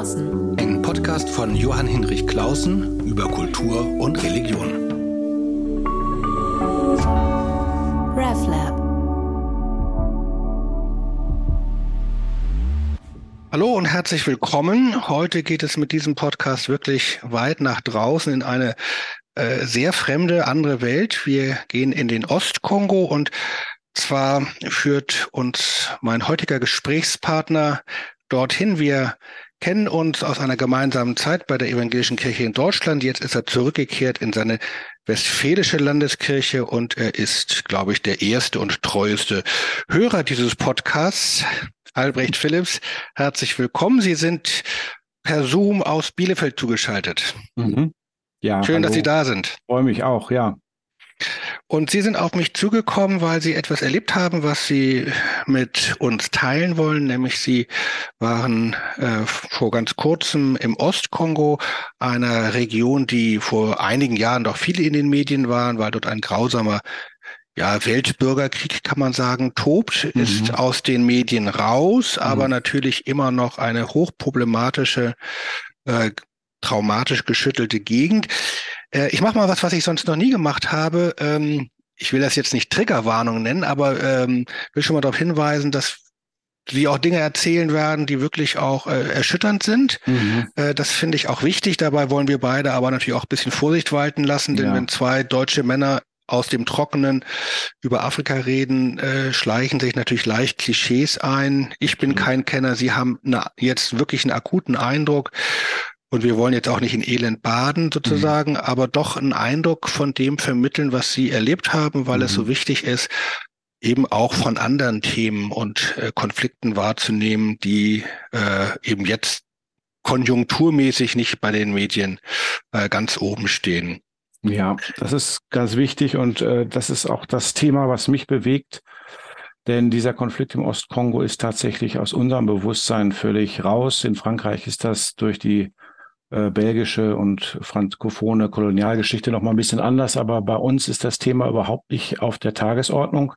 Klausen. Ein Podcast von Johann Hinrich Klausen über Kultur und Religion. RevLab. Hallo und herzlich willkommen. Heute geht es mit diesem Podcast wirklich weit nach draußen in eine äh, sehr fremde andere Welt. Wir gehen in den Ostkongo und zwar führt uns mein heutiger Gesprächspartner dorthin. Wir kennen uns aus einer gemeinsamen Zeit bei der Evangelischen Kirche in Deutschland. Jetzt ist er zurückgekehrt in seine westfälische Landeskirche und er ist, glaube ich, der erste und treueste Hörer dieses Podcasts. Albrecht Philips, herzlich willkommen. Sie sind per Zoom aus Bielefeld zugeschaltet. Mhm. Ja, Schön, hallo. dass Sie da sind. Freue mich auch, ja. Und Sie sind auf mich zugekommen, weil Sie etwas erlebt haben, was Sie mit uns teilen wollen. Nämlich Sie waren äh, vor ganz kurzem im Ostkongo, einer Region, die vor einigen Jahren doch viele in den Medien waren, weil dort ein grausamer ja, Weltbürgerkrieg, kann man sagen, tobt, Mhm. ist aus den Medien raus, aber Mhm. natürlich immer noch eine hochproblematische, äh, traumatisch geschüttelte Gegend. Äh, ich mache mal was, was ich sonst noch nie gemacht habe. Ähm, ich will das jetzt nicht Triggerwarnung nennen, aber ähm, will schon mal darauf hinweisen, dass Sie auch Dinge erzählen werden, die wirklich auch äh, erschütternd sind. Mhm. Äh, das finde ich auch wichtig. Dabei wollen wir beide aber natürlich auch ein bisschen Vorsicht walten lassen, denn Ja. wenn zwei deutsche Männer aus dem Trockenen über Afrika reden, äh, schleichen sich natürlich leicht Klischees ein. Ich bin kein Kenner. Sie haben eine, jetzt wirklich einen akuten Eindruck. Und wir wollen jetzt auch nicht in Elend baden sozusagen, aber doch einen Eindruck von dem vermitteln, was Sie erlebt haben, weil es Mhm. so wichtig ist, eben auch von anderen Themen und äh, Konflikten wahrzunehmen, die äh, eben jetzt konjunkturmäßig nicht bei den Medien äh, ganz oben stehen. Ja, das ist ganz wichtig und äh, das ist auch das Thema, was mich bewegt. Denn dieser Konflikt im Ostkongo ist tatsächlich aus unserem Bewusstsein völlig raus. In Frankreich ist das durch die äh, belgische und frankophone Kolonialgeschichte noch mal ein bisschen anders, aber bei uns ist das Thema überhaupt nicht auf der Tagesordnung.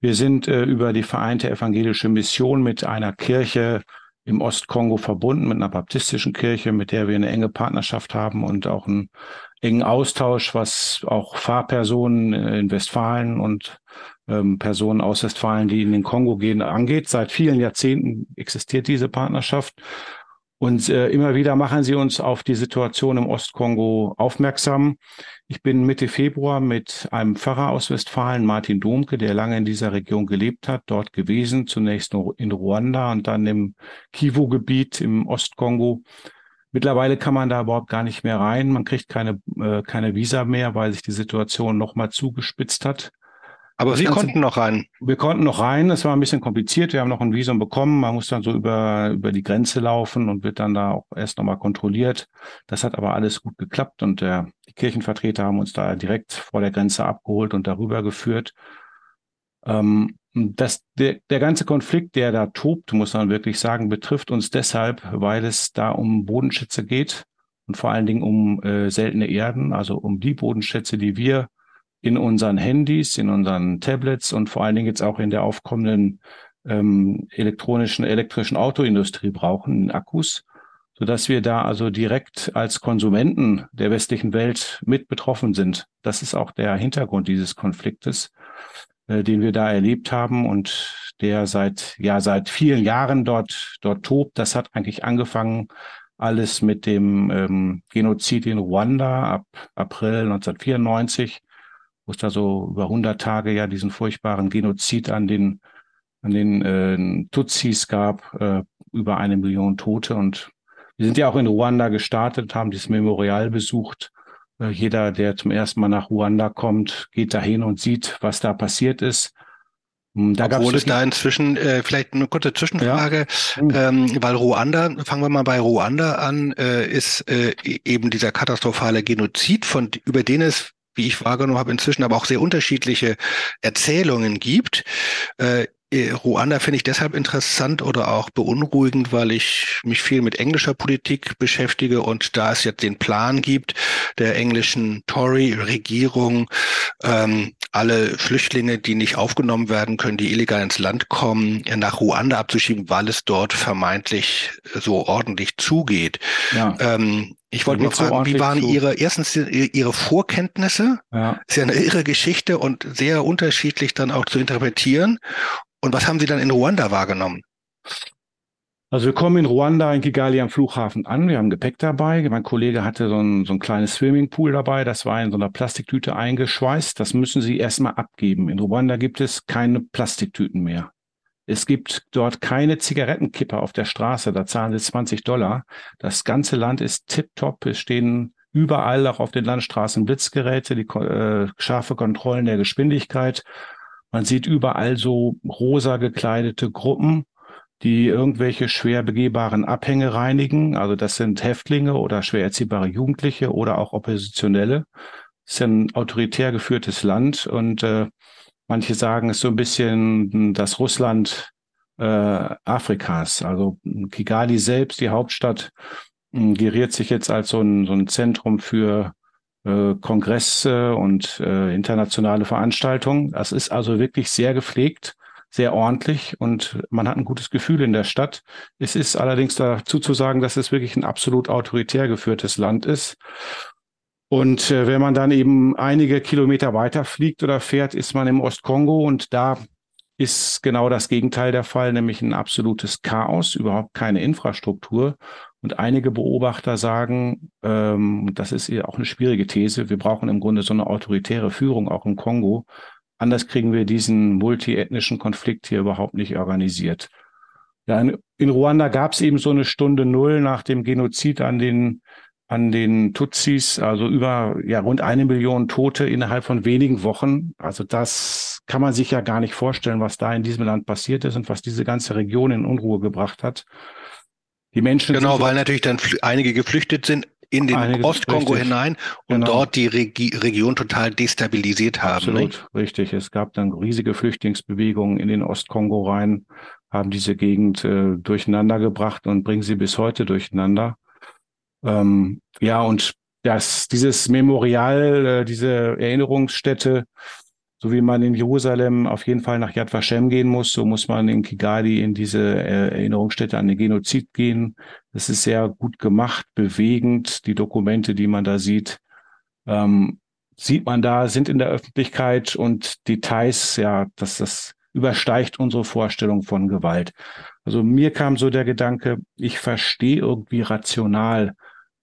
Wir sind äh, über die Vereinte Evangelische Mission mit einer Kirche im Ostkongo verbunden, mit einer baptistischen Kirche, mit der wir eine enge Partnerschaft haben und auch einen engen Austausch, was auch Fahrpersonen äh, in Westfalen und ähm, Personen aus Westfalen, die in den Kongo gehen, angeht. Seit vielen Jahrzehnten existiert diese Partnerschaft. Und äh, immer wieder machen sie uns auf die Situation im Ostkongo aufmerksam. Ich bin Mitte Februar mit einem Pfarrer aus Westfalen, Martin Domke, der lange in dieser Region gelebt hat, dort gewesen, zunächst in Ruanda und dann im Kivu-Gebiet im Ostkongo. Mittlerweile kann man da überhaupt gar nicht mehr rein. Man kriegt keine, äh, keine Visa mehr, weil sich die Situation nochmal zugespitzt hat. Aber Ganze- konnten noch rein. Wir konnten noch rein, es war ein bisschen kompliziert. Wir haben noch ein Visum bekommen. Man muss dann so über, über die Grenze laufen und wird dann da auch erst nochmal kontrolliert. Das hat aber alles gut geklappt und der, die Kirchenvertreter haben uns da direkt vor der Grenze abgeholt und darüber geführt. Ähm, das, der, der ganze Konflikt, der da tobt, muss man wirklich sagen, betrifft uns deshalb, weil es da um Bodenschätze geht und vor allen Dingen um äh, seltene Erden, also um die Bodenschätze, die wir in unseren Handys, in unseren Tablets und vor allen Dingen jetzt auch in der aufkommenden ähm, elektronischen, elektrischen Autoindustrie brauchen, Akkus, sodass wir da also direkt als Konsumenten der westlichen Welt mit betroffen sind. Das ist auch der Hintergrund dieses Konfliktes, äh, den wir da erlebt haben und der seit, ja, seit vielen Jahren dort, dort tobt. Das hat eigentlich angefangen alles mit dem ähm, Genozid in Ruanda ab April 1994 wo es da so über 100 Tage ja diesen furchtbaren Genozid an den, an den äh, Tutsis gab, äh, über eine Million Tote. Und wir sind ja auch in Ruanda gestartet, haben dieses Memorial besucht. Äh, jeder, der zum ersten Mal nach Ruanda kommt, geht dahin und sieht, was da passiert ist. Hm, Da Obwohl es da inzwischen, äh, vielleicht eine kurze Zwischenfrage, Hm. ähm, weil Ruanda, fangen wir mal bei Ruanda an, äh, ist äh, eben dieser katastrophale Genozid, von über den es, wie ich wahrgenommen habe, inzwischen aber auch sehr unterschiedliche Erzählungen gibt. Äh, äh, Ruanda finde ich deshalb interessant oder auch beunruhigend, weil ich mich viel mit englischer Politik beschäftige und da es jetzt den Plan gibt, der englischen Tory-Regierung, ähm, alle Flüchtlinge, die nicht aufgenommen werden können, die illegal ins Land kommen, nach Ruanda abzuschieben, weil es dort vermeintlich so ordentlich zugeht. Ja. Ähm, ich wollte mal fragen, wie waren zu. Ihre, erstens Ihre Vorkenntnisse? Ja. Ist ja eine irre Geschichte und sehr unterschiedlich dann auch zu interpretieren. Und was haben Sie dann in Ruanda wahrgenommen? Also wir kommen in Ruanda in Kigali am Flughafen an. Wir haben Gepäck dabei. Mein Kollege hatte so ein, so ein kleines Swimmingpool dabei. Das war in so einer Plastiktüte eingeschweißt. Das müssen Sie erstmal abgeben. In Ruanda gibt es keine Plastiktüten mehr. Es gibt dort keine Zigarettenkipper auf der Straße. Da zahlen Sie 20 Dollar. Das ganze Land ist tipptopp. Es stehen überall auch auf den Landstraßen Blitzgeräte, die äh, scharfe Kontrollen der Geschwindigkeit. Man sieht überall so rosa gekleidete Gruppen die irgendwelche schwer begehbaren Abhänge reinigen. Also das sind Häftlinge oder schwer erziehbare Jugendliche oder auch Oppositionelle. Es ist ein autoritär geführtes Land und äh, manche sagen, es so ein bisschen das Russland äh, Afrikas. Also Kigali selbst, die Hauptstadt, geriert sich jetzt als so ein, so ein Zentrum für äh, Kongresse und äh, internationale Veranstaltungen. Das ist also wirklich sehr gepflegt sehr ordentlich und man hat ein gutes Gefühl in der Stadt. Es ist allerdings dazu zu sagen, dass es wirklich ein absolut autoritär geführtes Land ist. Und äh, wenn man dann eben einige Kilometer weiter fliegt oder fährt, ist man im Ostkongo und da ist genau das Gegenteil der Fall, nämlich ein absolutes Chaos, überhaupt keine Infrastruktur. Und einige Beobachter sagen, ähm, das ist auch eine schwierige These, wir brauchen im Grunde so eine autoritäre Führung auch im Kongo, Anders kriegen wir diesen multiethnischen Konflikt hier überhaupt nicht organisiert. Ja, in, in Ruanda gab es eben so eine Stunde Null nach dem Genozid an den an den Tutsis, also über ja rund eine Million Tote innerhalb von wenigen Wochen. Also das kann man sich ja gar nicht vorstellen, was da in diesem Land passiert ist und was diese ganze Region in Unruhe gebracht hat. Die Menschen genau, weil natürlich dann einige geflüchtet sind in den Ostkongo richtig. hinein und genau. dort die Regi Region total destabilisiert haben. Absolut, nicht? richtig. Es gab dann riesige Flüchtlingsbewegungen in den Ostkongo rein, haben diese Gegend äh, durcheinander gebracht und bringen sie bis heute durcheinander. Ähm, ja, und das, dieses Memorial, äh, diese Erinnerungsstätte, so wie man in Jerusalem auf jeden Fall nach Yad Vashem gehen muss, so muss man in Kigali in diese äh, Erinnerungsstätte an den Genozid gehen. Das ist sehr gut gemacht, bewegend. Die Dokumente, die man da sieht, ähm, sieht man da, sind in der Öffentlichkeit und Details, ja, dass das übersteigt unsere Vorstellung von Gewalt. Also mir kam so der Gedanke, ich verstehe irgendwie rational,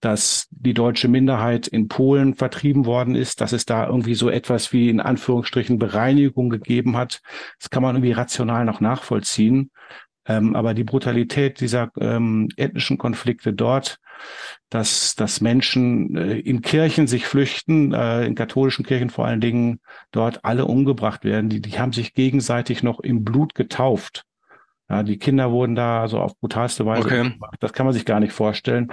dass die deutsche Minderheit in Polen vertrieben worden ist, dass es da irgendwie so etwas wie in Anführungsstrichen Bereinigung gegeben hat. Das kann man irgendwie rational noch nachvollziehen. Ähm, aber die Brutalität dieser ähm, ethnischen Konflikte dort, dass, dass Menschen äh, in Kirchen sich flüchten, äh, in katholischen Kirchen vor allen Dingen dort alle umgebracht werden, die, die haben sich gegenseitig noch im Blut getauft. Ja, die Kinder wurden da so auf brutalste Weise okay. umgebracht. Das kann man sich gar nicht vorstellen.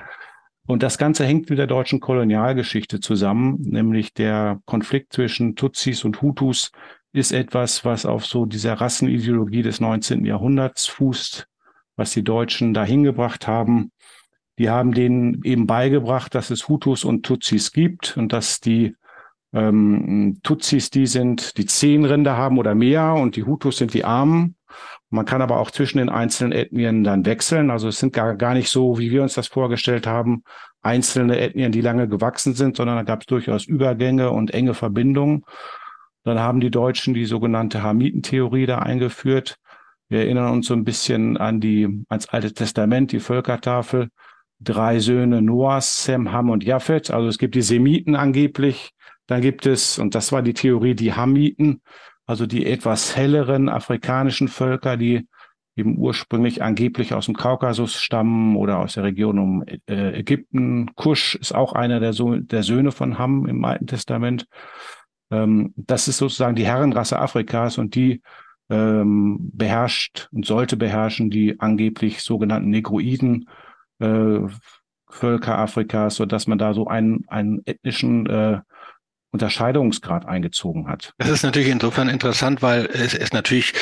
Und das Ganze hängt mit der deutschen Kolonialgeschichte zusammen, nämlich der Konflikt zwischen Tutsis und Hutus ist etwas, was auf so dieser Rassenideologie des 19. Jahrhunderts fußt, was die Deutschen dahin gebracht haben. Die haben denen eben beigebracht, dass es Hutus und Tutsis gibt und dass die ähm, Tutsis die sind, die zehn Rinder haben oder mehr und die Hutus sind die Armen. Man kann aber auch zwischen den einzelnen Ethnien dann wechseln. Also es sind gar, gar nicht so, wie wir uns das vorgestellt haben, einzelne Ethnien, die lange gewachsen sind, sondern da gab es durchaus Übergänge und enge Verbindungen. Dann haben die Deutschen die sogenannte Hamitentheorie da eingeführt. Wir erinnern uns so ein bisschen an die, ans Alte Testament, die Völkertafel. Drei Söhne Noahs, Sem, Ham und Japhet. Also es gibt die Semiten angeblich. Dann gibt es, und das war die Theorie, die Hamiten, also die etwas helleren afrikanischen Völker, die eben ursprünglich angeblich aus dem Kaukasus stammen oder aus der Region um äh, Ägypten. Kusch ist auch einer der, so der Söhne von Ham im Alten Testament. Ähm, das ist sozusagen die Herrenrasse Afrikas und die ähm, beherrscht und sollte beherrschen die angeblich sogenannten Negroiden äh, Völker Afrikas, so dass man da so einen, einen ethnischen äh, Unterscheidungsgrad eingezogen hat. Das ist natürlich insofern interessant, weil es, es natürlich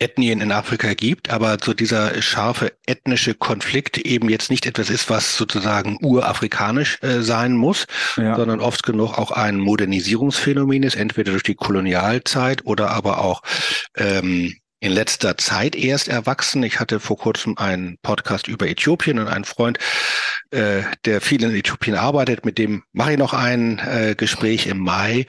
Ethnien in Afrika gibt, aber so dieser scharfe ethnische Konflikt eben jetzt nicht etwas ist, was sozusagen urafrikanisch äh, sein muss, ja. sondern oft genug auch ein Modernisierungsphänomen ist, entweder durch die Kolonialzeit oder aber auch ähm, in letzter Zeit erst erwachsen. Ich hatte vor kurzem einen Podcast über Äthiopien und einen Freund, äh, der viel in Äthiopien arbeitet, mit dem mache ich noch ein äh, Gespräch im Mai.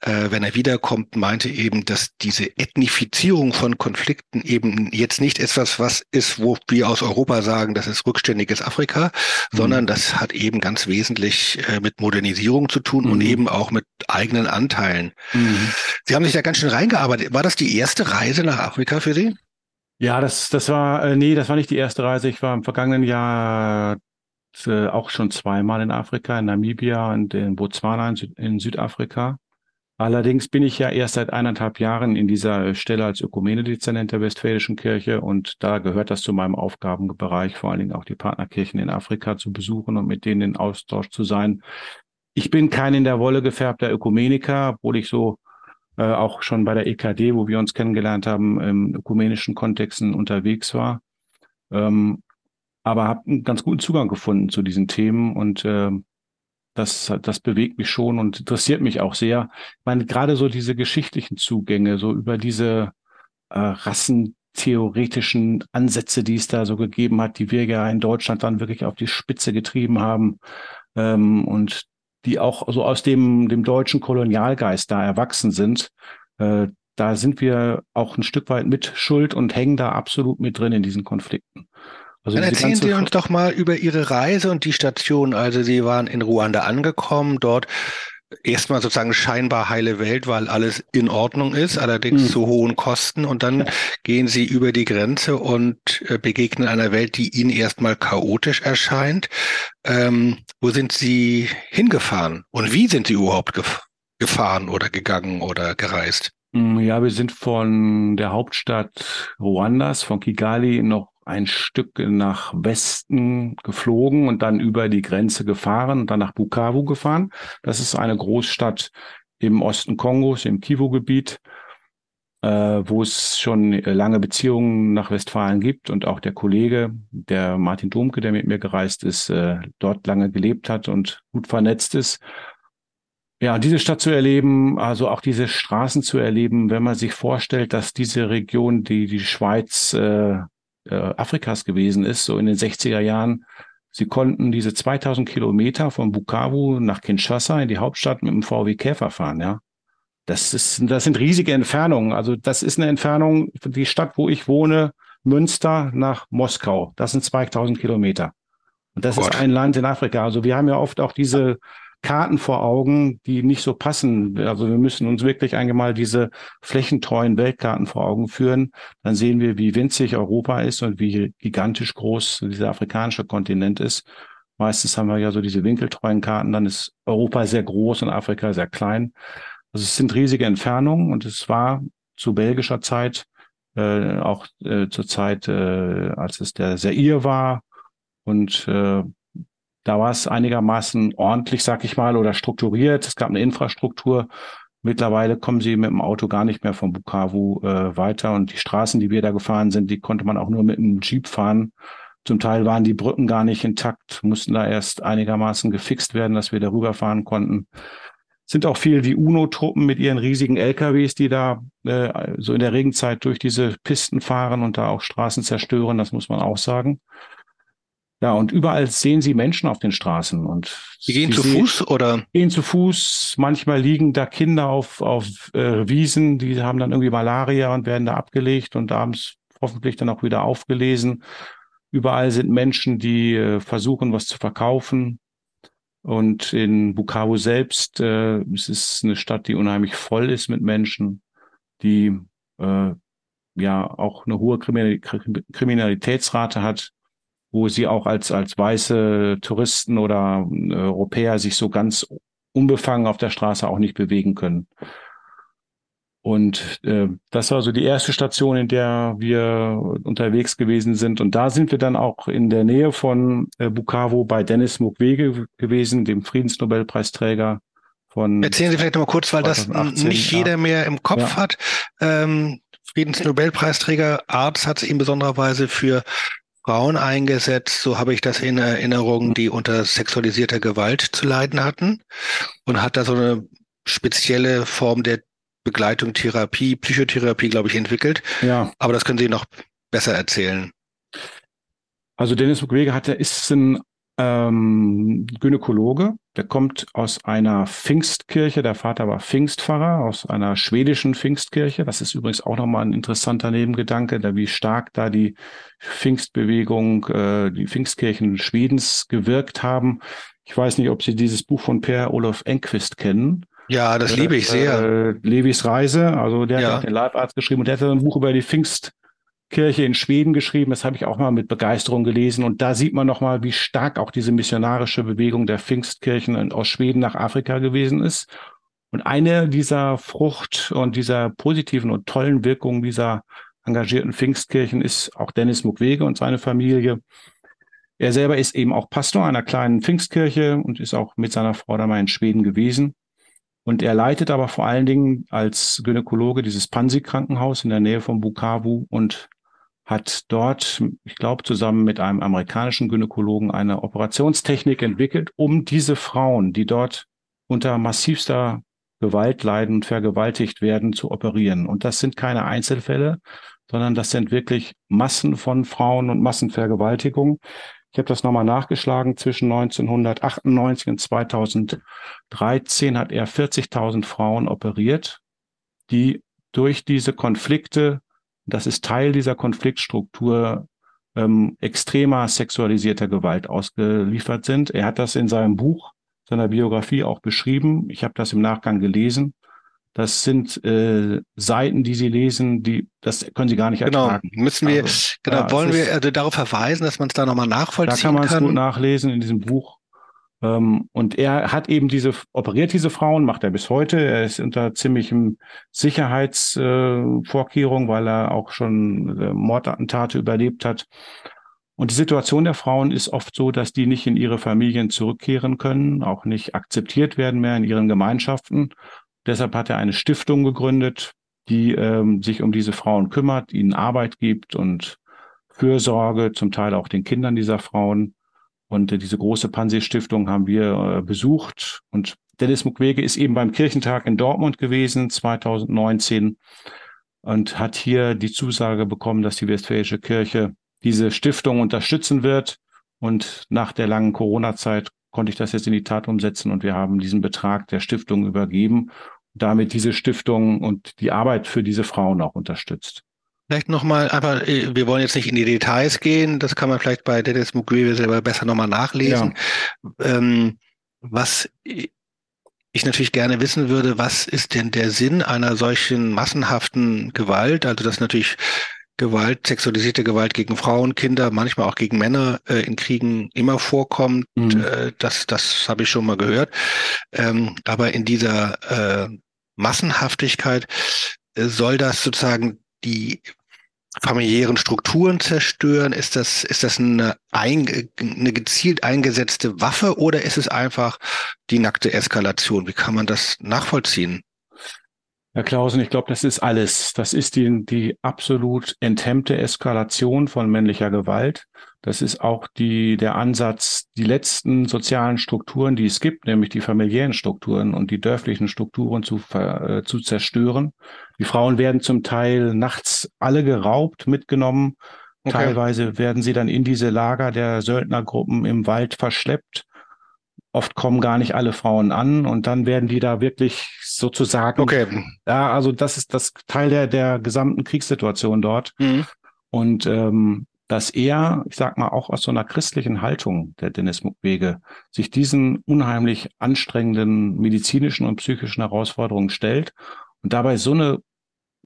Äh, wenn er wiederkommt, meinte eben, dass diese Ethnifizierung von Konflikten eben jetzt nicht etwas, was ist, wo wir aus Europa sagen, das ist rückständiges Afrika, mhm. sondern das hat eben ganz wesentlich äh, mit Modernisierung zu tun mhm. und eben auch mit eigenen Anteilen. Mhm. Sie haben sich da ganz schön reingearbeitet. War das die erste Reise nach Afrika für Sie? Ja, das, das war, äh, nee, das war nicht die erste Reise. Ich war im vergangenen Jahr äh, auch schon zweimal in Afrika, in Namibia und in Botswana in Südafrika. Allerdings bin ich ja erst seit eineinhalb Jahren in dieser Stelle als Ökumene-Dezernent der Westfälischen Kirche und da gehört das zu meinem Aufgabenbereich, vor allen Dingen auch die Partnerkirchen in Afrika zu besuchen und mit denen in Austausch zu sein. Ich bin kein in der Wolle gefärbter Ökumeniker, obwohl ich so äh, auch schon bei der EKD, wo wir uns kennengelernt haben, im ökumenischen Kontexten unterwegs war. Ähm, aber habe einen ganz guten Zugang gefunden zu diesen Themen und äh, das, das bewegt mich schon und interessiert mich auch sehr. Ich meine, gerade so diese geschichtlichen Zugänge, so über diese äh, rassentheoretischen Ansätze, die es da so gegeben hat, die wir ja in Deutschland dann wirklich auf die Spitze getrieben haben ähm, und die auch so aus dem, dem deutschen Kolonialgeist da erwachsen sind. Äh, da sind wir auch ein Stück weit mit Schuld und hängen da absolut mit drin in diesen Konflikten. Also Dann erzählen Sie uns doch mal über Ihre Reise und die Station. Also Sie waren in Ruanda angekommen, dort erstmal sozusagen scheinbar heile Welt, weil alles in Ordnung ist, allerdings mhm. zu hohen Kosten. Und dann gehen Sie über die Grenze und äh, begegnen einer Welt, die Ihnen erstmal chaotisch erscheint. Ähm, wo sind Sie hingefahren und wie sind Sie überhaupt gef gefahren oder gegangen oder gereist? Hm, ja, wir sind von der Hauptstadt Ruandas, von Kigali, noch ein Stück nach Westen geflogen und dann über die Grenze gefahren und dann nach Bukavu gefahren. Das ist eine Großstadt im Osten Kongos, im Kivu-Gebiet, äh, wo es schon lange Beziehungen nach Westfalen gibt und auch der Kollege, der Martin Domke, der mit mir gereist ist, äh, dort lange gelebt hat und gut vernetzt ist. Ja, diese Stadt zu erleben, also auch diese Straßen zu erleben, wenn man sich vorstellt, dass diese Region, die die Schweiz äh, äh, Afrikas gewesen ist, so in den 60er Jahren. Sie konnten diese 2000 Kilometer von Bukavu nach Kinshasa in die Hauptstadt mit dem VW Käfer fahren, ja. Das ist, das sind riesige Entfernungen. Also das ist eine Entfernung, die Stadt, wo ich wohne, Münster nach Moskau. Das sind 2000 Kilometer. Und das Gott. ist ein Land in Afrika. Also wir haben ja oft auch diese Karten vor Augen, die nicht so passen. Also wir müssen uns wirklich einmal diese flächentreuen Weltkarten vor Augen führen. Dann sehen wir, wie winzig Europa ist und wie gigantisch groß dieser afrikanische Kontinent ist. Meistens haben wir ja so diese winkeltreuen Karten, dann ist Europa sehr groß und Afrika sehr klein. Also es sind riesige Entfernungen und es war zu belgischer Zeit, äh, auch äh, zur Zeit, äh, als es der Zaire war und äh, da war es einigermaßen ordentlich, sag ich mal, oder strukturiert. Es gab eine Infrastruktur. Mittlerweile kommen sie mit dem Auto gar nicht mehr von Bukavu äh, weiter. Und die Straßen, die wir da gefahren sind, die konnte man auch nur mit einem Jeep fahren. Zum Teil waren die Brücken gar nicht intakt, mussten da erst einigermaßen gefixt werden, dass wir darüber fahren konnten. Sind auch viel die UNO-Truppen mit ihren riesigen LKWs, die da äh, so in der Regenzeit durch diese Pisten fahren und da auch Straßen zerstören, das muss man auch sagen. Ja, und überall sehen Sie Menschen auf den Straßen und Sie gehen zu Fuß oder? Gehen zu Fuß. Manchmal liegen da Kinder auf, auf äh, Wiesen, die haben dann irgendwie Malaria und werden da abgelegt und abends hoffentlich dann auch wieder aufgelesen. Überall sind Menschen, die äh, versuchen, was zu verkaufen. Und in Bukavu selbst, äh, es ist eine Stadt, die unheimlich voll ist mit Menschen, die äh, ja auch eine hohe Kriminalitätsrate hat wo sie auch als, als weiße Touristen oder äh, Europäer sich so ganz unbefangen auf der Straße auch nicht bewegen können. Und äh, das war so die erste Station, in der wir unterwegs gewesen sind. Und da sind wir dann auch in der Nähe von äh, Bukavu bei Dennis Mukwege gewesen, dem Friedensnobelpreisträger von. Erzählen Sie vielleicht noch mal kurz, weil 2018, das nicht jeder mehr im Kopf ja. hat. Ähm, Friedensnobelpreisträger Arzt hat sich in besonderer Weise für Frauen eingesetzt, so habe ich das in Erinnerung, die unter sexualisierter Gewalt zu leiden hatten und hat da so eine spezielle Form der Begleitung, Therapie, Psychotherapie, glaube ich, entwickelt. Ja. Aber das können Sie noch besser erzählen. Also Dennis Mukwege hat, ist ein ähm, Gynäkologe, der kommt aus einer Pfingstkirche. Der Vater war Pfingstpfarrer aus einer schwedischen Pfingstkirche. Das ist übrigens auch nochmal ein interessanter Nebengedanke, da wie stark da die Pfingstbewegung, äh, die Pfingstkirchen Schwedens gewirkt haben. Ich weiß nicht, ob Sie dieses Buch von Per Olof Enquist kennen. Ja, das liebe ich sehr. Äh, Levis Reise, also der ja. hat den Leibarzt geschrieben und der hat ein Buch über die Pfingst Kirche in Schweden geschrieben. Das habe ich auch mal mit Begeisterung gelesen. Und da sieht man nochmal, wie stark auch diese missionarische Bewegung der Pfingstkirchen aus Schweden nach Afrika gewesen ist. Und eine dieser Frucht und dieser positiven und tollen Wirkungen dieser engagierten Pfingstkirchen ist auch Dennis Mukwege und seine Familie. Er selber ist eben auch Pastor einer kleinen Pfingstkirche und ist auch mit seiner Frau da mal in Schweden gewesen. Und er leitet aber vor allen Dingen als Gynäkologe dieses Pansi-Krankenhaus in der Nähe von Bukavu und hat dort, ich glaube, zusammen mit einem amerikanischen Gynäkologen eine Operationstechnik entwickelt, um diese Frauen, die dort unter massivster Gewalt leiden und vergewaltigt werden, zu operieren. Und das sind keine Einzelfälle, sondern das sind wirklich Massen von Frauen und Massenvergewaltigungen. Ich habe das nochmal nachgeschlagen. Zwischen 1998 und 2013 hat er 40.000 Frauen operiert, die durch diese Konflikte das ist Teil dieser Konfliktstruktur ähm, extremer sexualisierter Gewalt ausgeliefert sind. Er hat das in seinem Buch, seiner Biografie auch beschrieben. Ich habe das im Nachgang gelesen. Das sind äh, Seiten, die Sie lesen, die das können Sie gar nicht genau. ertragen. Genau, müssen wir, also, genau, ja, wollen wir also darauf verweisen, dass man es da nochmal nachvollziehen kann? Da kann man es gut nachlesen in diesem Buch. Ähm, und er hat eben diese, operiert diese Frauen, macht er bis heute. Er ist unter ziemlichem Sicherheitsvorkehrung, äh, weil er auch schon äh, Mordattentate überlebt hat. Und die Situation der Frauen ist oft so, dass die nicht in ihre Familien zurückkehren können, auch nicht akzeptiert werden mehr in ihren Gemeinschaften. Deshalb hat er eine Stiftung gegründet, die ähm, sich um diese Frauen kümmert, ihnen Arbeit gibt und Fürsorge, zum Teil auch den Kindern dieser Frauen. Und äh, diese große Pansy-Stiftung haben wir äh, besucht. Und Dennis Mukwege ist eben beim Kirchentag in Dortmund gewesen, 2019, und hat hier die Zusage bekommen, dass die Westfälische Kirche diese Stiftung unterstützen wird. Und nach der langen Corona-Zeit konnte ich das jetzt in die Tat umsetzen und wir haben diesen Betrag der Stiftung übergeben, damit diese Stiftung und die Arbeit für diese Frauen auch unterstützt. Vielleicht nochmal, aber äh, wir wollen jetzt nicht in die Details gehen, das kann man vielleicht bei Dennis Mukwege selber besser nochmal nachlesen. Ja. Ähm, was ich natürlich gerne wissen würde, was ist denn der Sinn einer solchen massenhaften Gewalt? Also das natürlich Gewalt, sexualisierte Gewalt gegen Frauen, Kinder, manchmal auch gegen Männer äh, in Kriegen immer vorkommt. Mhm. Äh, das das habe ich schon mal gehört. Ähm, aber in dieser äh, Massenhaftigkeit äh, soll das sozusagen die familiären Strukturen zerstören? Ist das, ist das eine, ein, eine gezielt eingesetzte Waffe oder ist es einfach die nackte Eskalation? Wie kann man das nachvollziehen? Herr Klausen, ich glaube, das ist alles. Das ist die, die absolut enthemmte Eskalation von männlicher Gewalt. Das ist auch die, der Ansatz, die letzten sozialen Strukturen, die es gibt, nämlich die familiären Strukturen und die dörflichen Strukturen zu, äh, zu zerstören. Die Frauen werden zum Teil nachts alle geraubt, mitgenommen. Okay. Teilweise werden sie dann in diese Lager der Söldnergruppen im Wald verschleppt Oft kommen gar nicht alle Frauen an und dann werden die da wirklich sozusagen. Okay. Ja, also das ist das Teil der, der gesamten Kriegssituation dort. Mhm. Und ähm, dass er, ich sag mal, auch aus so einer christlichen Haltung der Dennis Mukwege sich diesen unheimlich anstrengenden medizinischen und psychischen Herausforderungen stellt und dabei so eine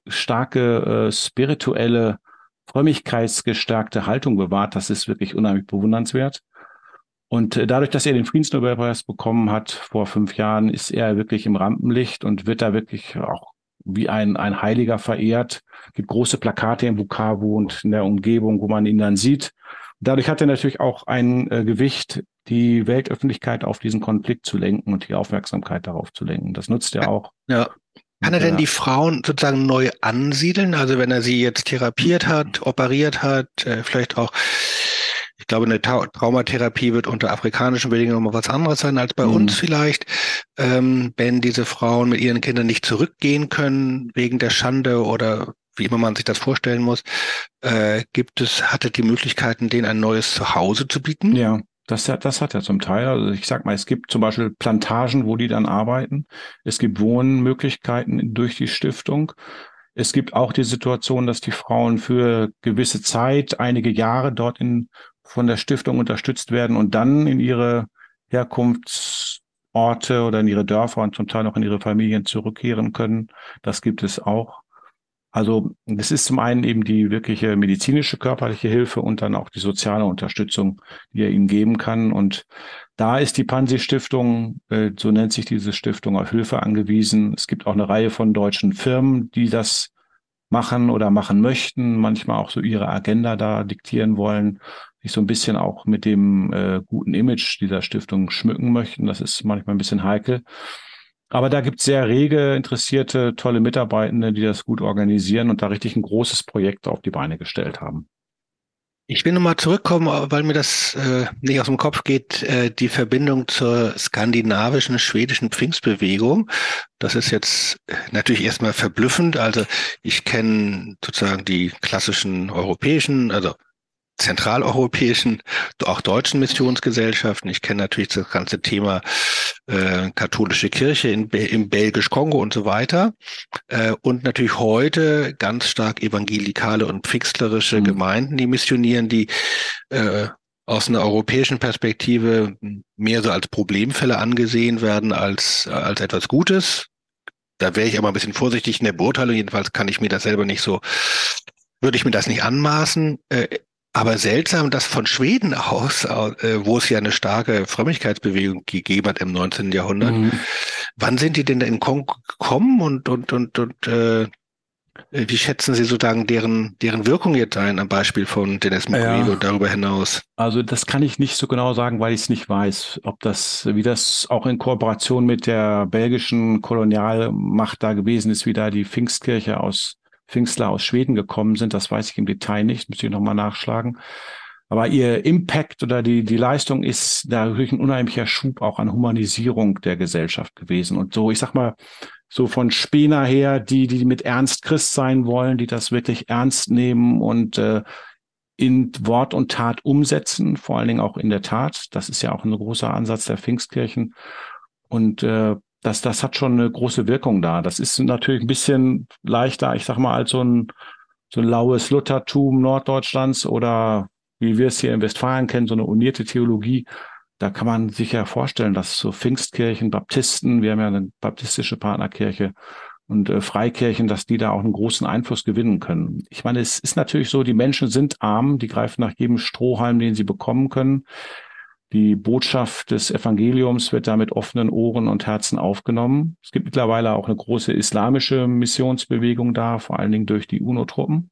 starke äh, spirituelle, frömmigkeitsgestärkte Haltung bewahrt, das ist wirklich unheimlich bewundernswert. Und äh, dadurch, dass er den Friedensnobelpreis bekommen hat vor fünf Jahren, ist er wirklich im Rampenlicht und wird da wirklich auch wie ein, ein Heiliger verehrt. Es gibt große Plakate in Bukavu und in der Umgebung, wo man ihn dann sieht. Dadurch hat er natürlich auch ein äh, Gewicht die Weltöffentlichkeit auf diesen Konflikt zu lenken und die Aufmerksamkeit darauf zu lenken. Das nutzt er auch. Ja. Kann er denn die Frauen sozusagen neu ansiedeln? Also wenn er sie jetzt therapiert hat, operiert hat, äh, vielleicht auch, ich glaube, eine Traumatherapie wird unter afrikanischen Bedingungen mal was anderes sein als bei mhm. uns vielleicht. Ähm, wenn diese Frauen mit ihren Kindern nicht zurückgehen können wegen der Schande oder wie immer man sich das vorstellen muss, äh, gibt es, hat er die Möglichkeiten, denen ein neues Zuhause zu bieten? Ja. Das, das hat er zum Teil. Also ich sag mal, es gibt zum Beispiel Plantagen, wo die dann arbeiten. Es gibt Wohnmöglichkeiten durch die Stiftung. Es gibt auch die Situation, dass die Frauen für gewisse Zeit, einige Jahre dort in, von der Stiftung unterstützt werden und dann in ihre Herkunftsorte oder in ihre Dörfer und zum Teil auch in ihre Familien zurückkehren können. Das gibt es auch. Also das ist zum einen eben die wirkliche medizinische körperliche Hilfe und dann auch die soziale Unterstützung, die er ihnen geben kann. Und da ist die Pansi Stiftung, äh, so nennt sich diese Stiftung, auf Hilfe angewiesen. Es gibt auch eine Reihe von deutschen Firmen, die das machen oder machen möchten, manchmal auch so ihre Agenda da diktieren wollen, sich so ein bisschen auch mit dem äh, guten Image dieser Stiftung schmücken möchten. Das ist manchmal ein bisschen heikel. Aber da gibt es sehr rege, interessierte, tolle Mitarbeitende, die das gut organisieren und da richtig ein großes Projekt auf die Beine gestellt haben. Ich will nochmal zurückkommen, weil mir das äh, nicht aus dem Kopf geht, äh, die Verbindung zur skandinavischen, schwedischen Pfingstbewegung. Das ist jetzt natürlich erstmal verblüffend. Also ich kenne sozusagen die klassischen europäischen, also zentraleuropäischen, auch deutschen Missionsgesellschaften. Ich kenne natürlich das ganze Thema äh, katholische Kirche in, im Belgisch-Kongo und so weiter. Äh, und natürlich heute ganz stark evangelikale und pfingstlerische mhm. Gemeinden, die missionieren, die äh, aus einer europäischen Perspektive mehr so als Problemfälle angesehen werden als, als etwas Gutes. Da wäre ich aber ein bisschen vorsichtig in der Beurteilung. Jedenfalls kann ich mir das selber nicht so, würde ich mir das nicht anmaßen. Aber seltsam, dass von Schweden aus, äh, wo es ja eine starke Frömmigkeitsbewegung gegeben hat im 19. Jahrhundert, mhm. wann sind die denn in Kongo gekommen und, und, und, und äh, wie schätzen Sie sozusagen deren, deren Wirkung jetzt ein, am Beispiel von Dennis Mukwege ja. und darüber hinaus? Also das kann ich nicht so genau sagen, weil ich es nicht weiß, ob das, wie das auch in Kooperation mit der belgischen Kolonialmacht da gewesen ist, wie da die Pfingstkirche aus Pfingstler aus Schweden gekommen sind. Das weiß ich im Detail nicht, müsste ich nochmal nachschlagen. Aber ihr Impact oder die, die Leistung ist da wirklich ein unheimlicher Schub auch an Humanisierung der Gesellschaft gewesen. Und so, ich sag mal, so von Spener her, die, die mit Ernst Christ sein wollen, die das wirklich ernst nehmen und äh, in Wort und Tat umsetzen, vor allen Dingen auch in der Tat. Das ist ja auch ein großer Ansatz der Pfingstkirchen. Und äh, das, das hat schon eine große Wirkung da. Das ist natürlich ein bisschen leichter, ich sag mal, als so ein, so ein laues Luthertum Norddeutschlands oder wie wir es hier in Westfalen kennen, so eine unierte Theologie. Da kann man sich ja vorstellen, dass so Pfingstkirchen, Baptisten, wir haben ja eine baptistische Partnerkirche und äh, Freikirchen, dass die da auch einen großen Einfluss gewinnen können. Ich meine, es ist natürlich so, die Menschen sind arm, die greifen nach jedem Strohhalm, den sie bekommen können. Die Botschaft des Evangeliums wird da mit offenen Ohren und Herzen aufgenommen. Es gibt mittlerweile auch eine große islamische Missionsbewegung da, vor allen Dingen durch die UNO-Truppen.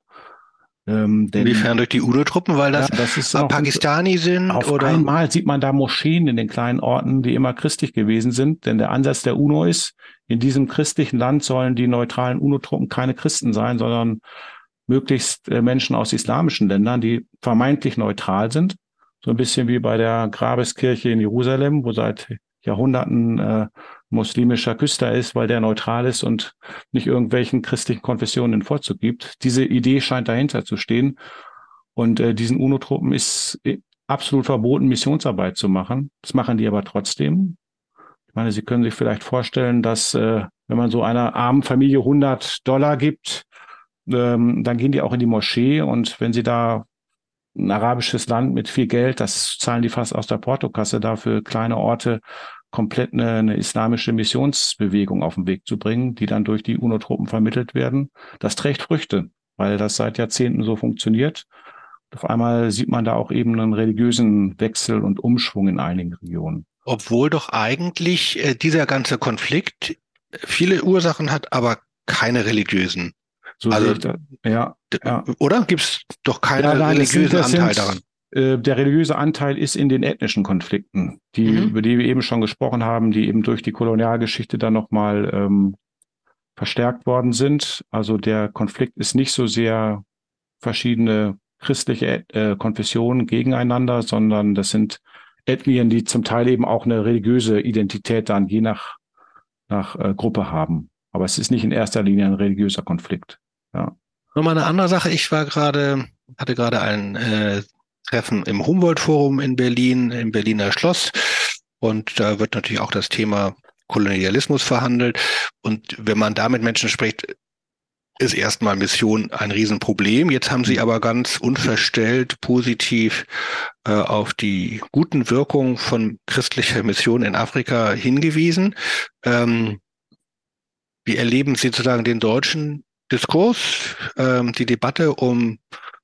Ähm, denn, Inwiefern durch die UNO-Truppen, weil das, ja, das ist Pakistani sind? Auf oder? einmal sieht man da Moscheen in den kleinen Orten, die immer christlich gewesen sind. Denn der Ansatz der UNO ist, in diesem christlichen Land sollen die neutralen UNO-Truppen keine Christen sein, sondern möglichst äh, Menschen aus islamischen Ländern, die vermeintlich neutral sind so ein bisschen wie bei der Grabeskirche in Jerusalem, wo seit Jahrhunderten äh, muslimischer Küster ist, weil der neutral ist und nicht irgendwelchen christlichen Konfessionen den Vorzug gibt. Diese Idee scheint dahinter zu stehen. Und äh, diesen UNO-Truppen ist äh, absolut verboten, Missionsarbeit zu machen. Das machen die aber trotzdem. Ich meine, Sie können sich vielleicht vorstellen, dass äh, wenn man so einer armen Familie 100 Dollar gibt, ähm, dann gehen die auch in die Moschee und wenn sie da ein arabisches Land mit viel Geld, das zahlen die fast aus der Portokasse dafür, kleine Orte komplett eine, eine islamische Missionsbewegung auf den Weg zu bringen, die dann durch die UNO-Truppen vermittelt werden. Das trägt Früchte, weil das seit Jahrzehnten so funktioniert. auf einmal sieht man da auch eben einen religiösen Wechsel und Umschwung in einigen Regionen. Obwohl doch eigentlich äh, dieser ganze Konflikt viele Ursachen hat, aber keine religiösen. So also, da, ja, ja. Oder? Gibt es doch keinen ja, religiösen Anteil daran? äh, der religiöse Anteil ist in den ethnischen Konflikten, die, mhm. über die wir eben schon gesprochen haben, die eben durch die Kolonialgeschichte dann nochmal ähm, verstärkt worden sind. Also der Konflikt ist nicht so sehr verschiedene christliche äh, Konfessionen gegeneinander, sondern das sind Ethnien, die zum Teil eben auch eine religiöse Identität dann je nach, nach äh, Gruppe haben. Aber es ist nicht in erster Linie ein religiöser Konflikt. Ja. Nochmal eine andere Sache. Ich war gerade, hatte gerade ein äh, Treffen im Humboldt-Forum in Berlin, im Berliner Schloss. Und da wird natürlich auch das Thema Kolonialismus verhandelt. Und wenn man da mit Menschen spricht, ist erstmal Mission ein Riesenproblem. Jetzt haben Sie aber ganz unverstellt positiv äh, auf die guten Wirkungen von christlicher Mission in Afrika hingewiesen. Ähm, wie erleben Sie sozusagen den deutschen Diskurs, ähm, die Debatte um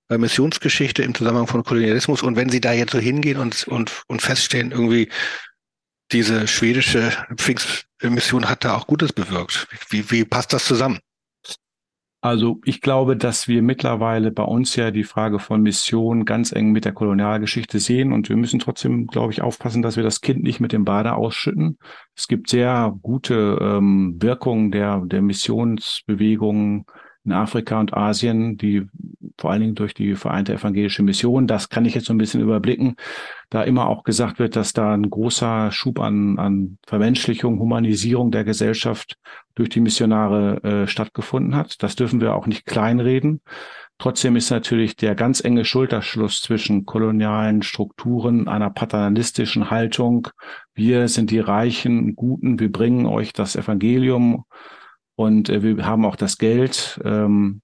äh, Missionsgeschichte im Zusammenhang von Kolonialismus? Und wenn Sie da jetzt so hingehen und, und, und feststellen, irgendwie, diese schwedische Pfingstmission hat da auch Gutes bewirkt. Wie, wie passt das zusammen? Also ich glaube, dass wir mittlerweile bei uns ja die Frage von Mission ganz eng mit der Kolonialgeschichte sehen und wir müssen trotzdem, glaube ich, aufpassen, dass wir das Kind nicht mit dem Bade ausschütten. Es gibt sehr gute ähm, Wirkungen der, der Missionsbewegungen in Afrika und Asien, die vor allen Dingen durch die Vereinte Evangelische Mission, das kann ich jetzt so ein bisschen überblicken, da immer auch gesagt wird, dass da ein großer Schub an, an Vermenschlichung, Humanisierung der Gesellschaft durch die Missionare äh, stattgefunden hat. Das dürfen wir auch nicht kleinreden. Trotzdem ist natürlich der ganz enge Schulterschluss zwischen kolonialen Strukturen, einer paternalistischen Haltung. Wir sind die Reichen, Guten, wir bringen euch das Evangelium und äh, wir haben auch das Geld. Ähm,